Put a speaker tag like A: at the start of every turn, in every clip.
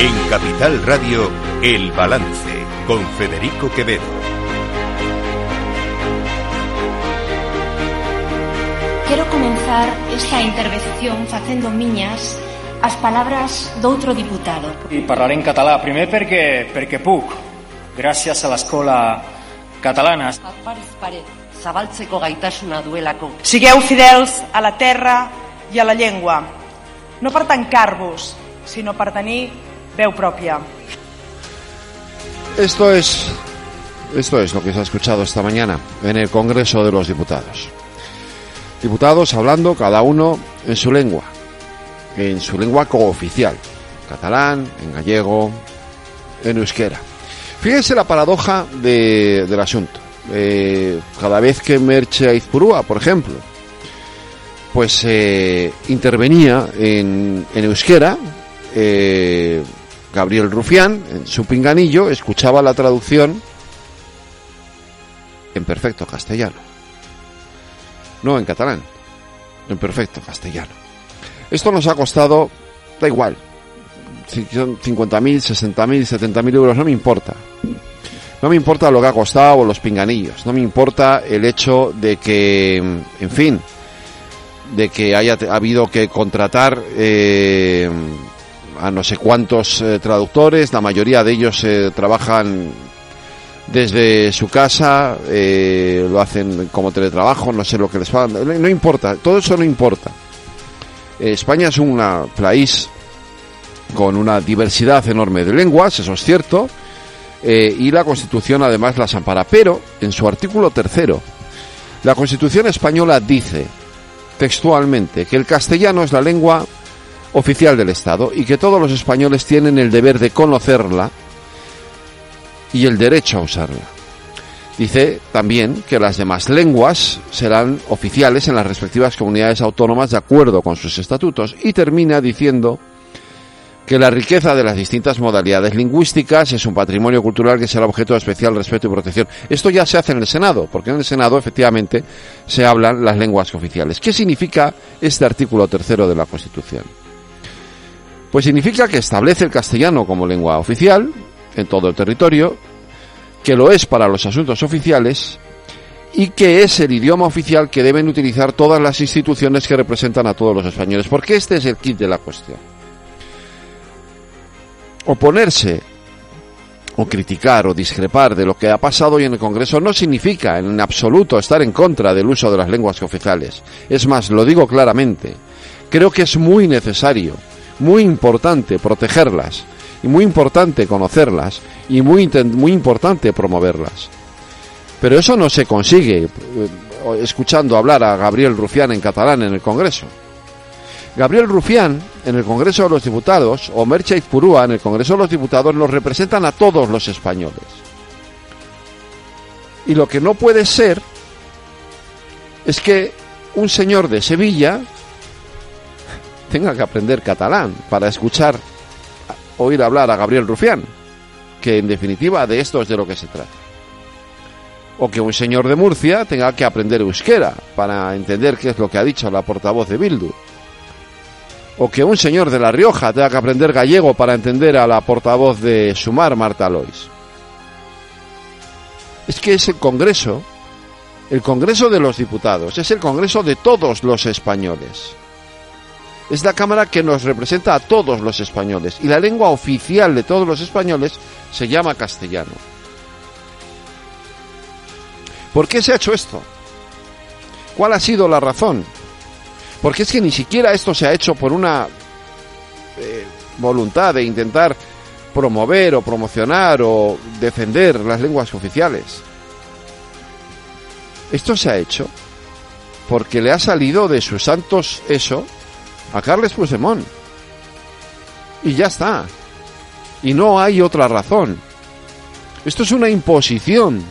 A: En Capital Radio, El Balance, con Federico Quevedo.
B: Quero comenzar esta intervención facendo miñas as palabras doutro diputado.
C: I parlaré en català, primer perquè, perquè puc, gràcies a l'escola catalana.
D: Parez pare, zabaltzeko gaitasuna duelako.
E: Sigueu fidels a la terra i a la llengua, no per tancar-vos, sinó per tenir veu pròpia.
F: Esto es, esto es lo que se ha escuchado esta mañana en el Congreso de los Diputados. Diputados hablando cada uno en su lengua, en su lengua cooficial, catalán, en gallego, en euskera. Fíjense la paradoja de- del asunto. Eh, cada vez que Merche Aizpurúa, por ejemplo, pues eh, intervenía en, en euskera, eh, Gabriel Rufián, en su pinganillo, escuchaba la traducción en perfecto castellano. No en catalán, en perfecto castellano. Esto nos ha costado, da igual, si son 50.000, 60.000, 70.000 euros, no me importa. No me importa lo que ha costado los pinganillos, no me importa el hecho de que, en fin, de que haya habido que contratar eh, a no sé cuántos eh, traductores, la mayoría de ellos eh, trabajan desde su casa, eh, lo hacen como teletrabajo, no sé lo que les pagan, no, importa, todo eso no importa. España es un país con una diversidad enorme de lenguas, eso es cierto, y la Constitución además las ampara, pero en su artículo tercero, la Constitución española dice textualmente que el castellano es la lengua oficial del Estado y que todos los españoles tienen el deber de conocerla y el derecho a usarla. Dice también que las demás lenguas serán oficiales en las respectivas comunidades autónomas de acuerdo con sus estatutos y termina diciendo que la riqueza de las distintas modalidades lingüísticas es un patrimonio cultural que será objeto de especial respeto y protección. Esto ya se hace en el Senado, porque en el Senado efectivamente se hablan las lenguas oficiales. ¿Qué significa este artículo tercero de la Constitución? Pues significa que establece el castellano como lengua oficial en todo el territorio, que lo es para los asuntos oficiales y que es el idioma oficial que deben utilizar todas las instituciones que representan a todos los españoles, porque este es el kit de la cuestión. Oponerse o criticar o discrepar de lo que ha pasado hoy en el Congreso no significa en absoluto estar en contra del uso de las lenguas oficiales. Es más, lo digo claramente, creo que es muy necesario, muy importante protegerlas y muy importante conocerlas y muy, muy importante promoverlas. Pero eso no se consigue eh, escuchando hablar a Gabriel Rufián en catalán en el Congreso. Gabriel Rufián en el Congreso de los Diputados o Merche Izpurúa en el Congreso de los Diputados nos representan a todos los españoles. Y lo que no puede ser es que un señor de Sevilla tenga que aprender catalán para escuchar, oír hablar a Gabriel Rufián, que en definitiva de esto es de lo que se trata. O que un señor de Murcia tenga que aprender euskera para entender qué es lo que ha dicho la portavoz de Bildu. O que un señor de La Rioja tenga que aprender gallego para entender a la portavoz de Sumar, Marta Lois. Es que es el Congreso, el Congreso de los Diputados, es el Congreso de todos los españoles. Es la Cámara que nos representa a todos los españoles y la lengua oficial de todos los españoles se llama castellano. ¿Por qué se ha hecho esto? ¿Cuál ha sido la razón? Porque es que ni siquiera esto se ha hecho por una eh, voluntad de intentar promover o promocionar o defender las lenguas oficiales. Esto se ha hecho porque le ha salido de sus santos eso a Carles Puigdemont. Y ya está. Y no hay otra razón. Esto es una imposición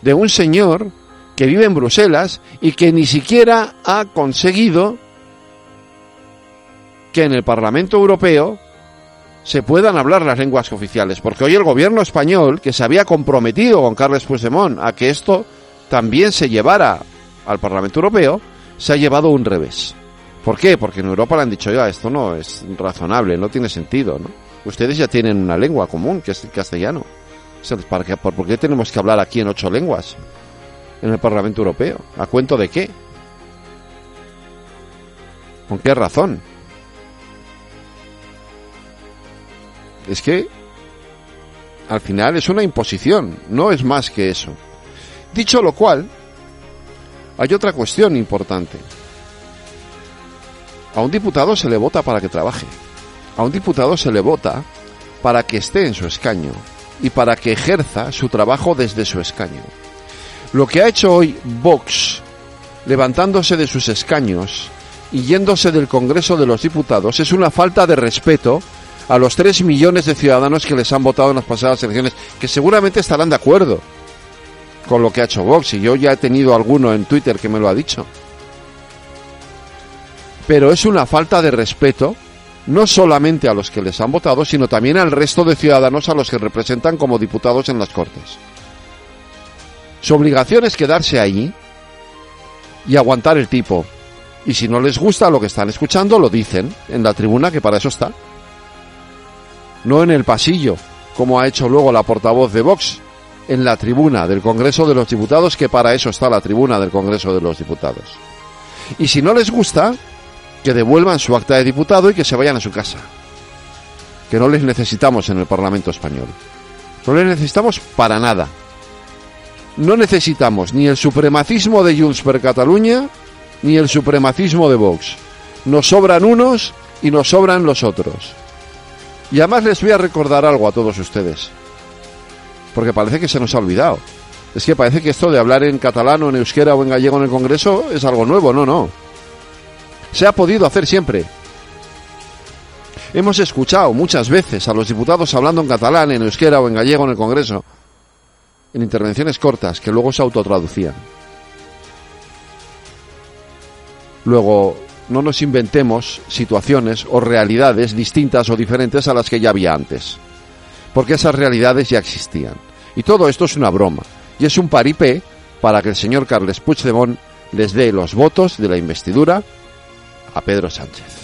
F: de un señor que vive en Bruselas y que ni siquiera ha conseguido que en el Parlamento Europeo se puedan hablar las lenguas oficiales, porque hoy el gobierno español, que se había comprometido con Carles Puigdemont a que esto también se llevara al Parlamento Europeo, se ha llevado un revés. ¿Por qué? Porque en Europa le han dicho, ya, esto no es razonable, no tiene sentido, ¿no? Ustedes ya tienen una lengua común, que es el castellano. ¿Para qué, ¿Por qué tenemos que hablar aquí en ocho lenguas? En el Parlamento Europeo. ¿A cuento de qué? ¿Con qué razón? Es que al final es una imposición, no es más que eso. Dicho lo cual, hay otra cuestión importante. A un diputado se le vota para que trabaje. A un diputado se le vota para que esté en su escaño y para que ejerza su trabajo desde su escaño. Lo que ha hecho hoy Vox, levantándose de sus escaños y yéndose del Congreso de los Diputados, es una falta de respeto a los tres millones de ciudadanos que les han votado en las pasadas elecciones, que seguramente estarán de acuerdo con lo que ha hecho Vox, y yo ya he tenido alguno en Twitter que me lo ha dicho. Pero es una falta de respeto no solamente a los que les han votado, sino también al resto de ciudadanos a los que representan como diputados en las Cortes. Su obligación es quedarse ahí y aguantar el tipo. Y si no les gusta lo que están escuchando, lo dicen en la tribuna, que para eso está no en el pasillo, como ha hecho luego la portavoz de Vox, en la tribuna del Congreso de los Diputados, que para eso está la tribuna del Congreso de los Diputados. Y si no les gusta, que devuelvan su acta de diputado y que se vayan a su casa. Que no les necesitamos en el Parlamento español. No les necesitamos para nada. No necesitamos ni el supremacismo de Junts per Cataluña ni el supremacismo de Vox. Nos sobran unos y nos sobran los otros. Y además les voy a recordar algo a todos ustedes. Porque parece que se nos ha olvidado. Es que parece que esto de hablar en catalán o en euskera o en gallego en el Congreso es algo nuevo. No, no. Se ha podido hacer siempre. Hemos escuchado muchas veces a los diputados hablando en catalán, en euskera o en gallego en el Congreso. En intervenciones cortas que luego se autotraducían. Luego, no nos inventemos situaciones o realidades distintas o diferentes a las que ya había antes. Porque esas realidades ya existían. Y todo esto es una broma. Y es un paripé para que el señor Carles Puigdemont les dé los votos de la investidura a Pedro Sánchez.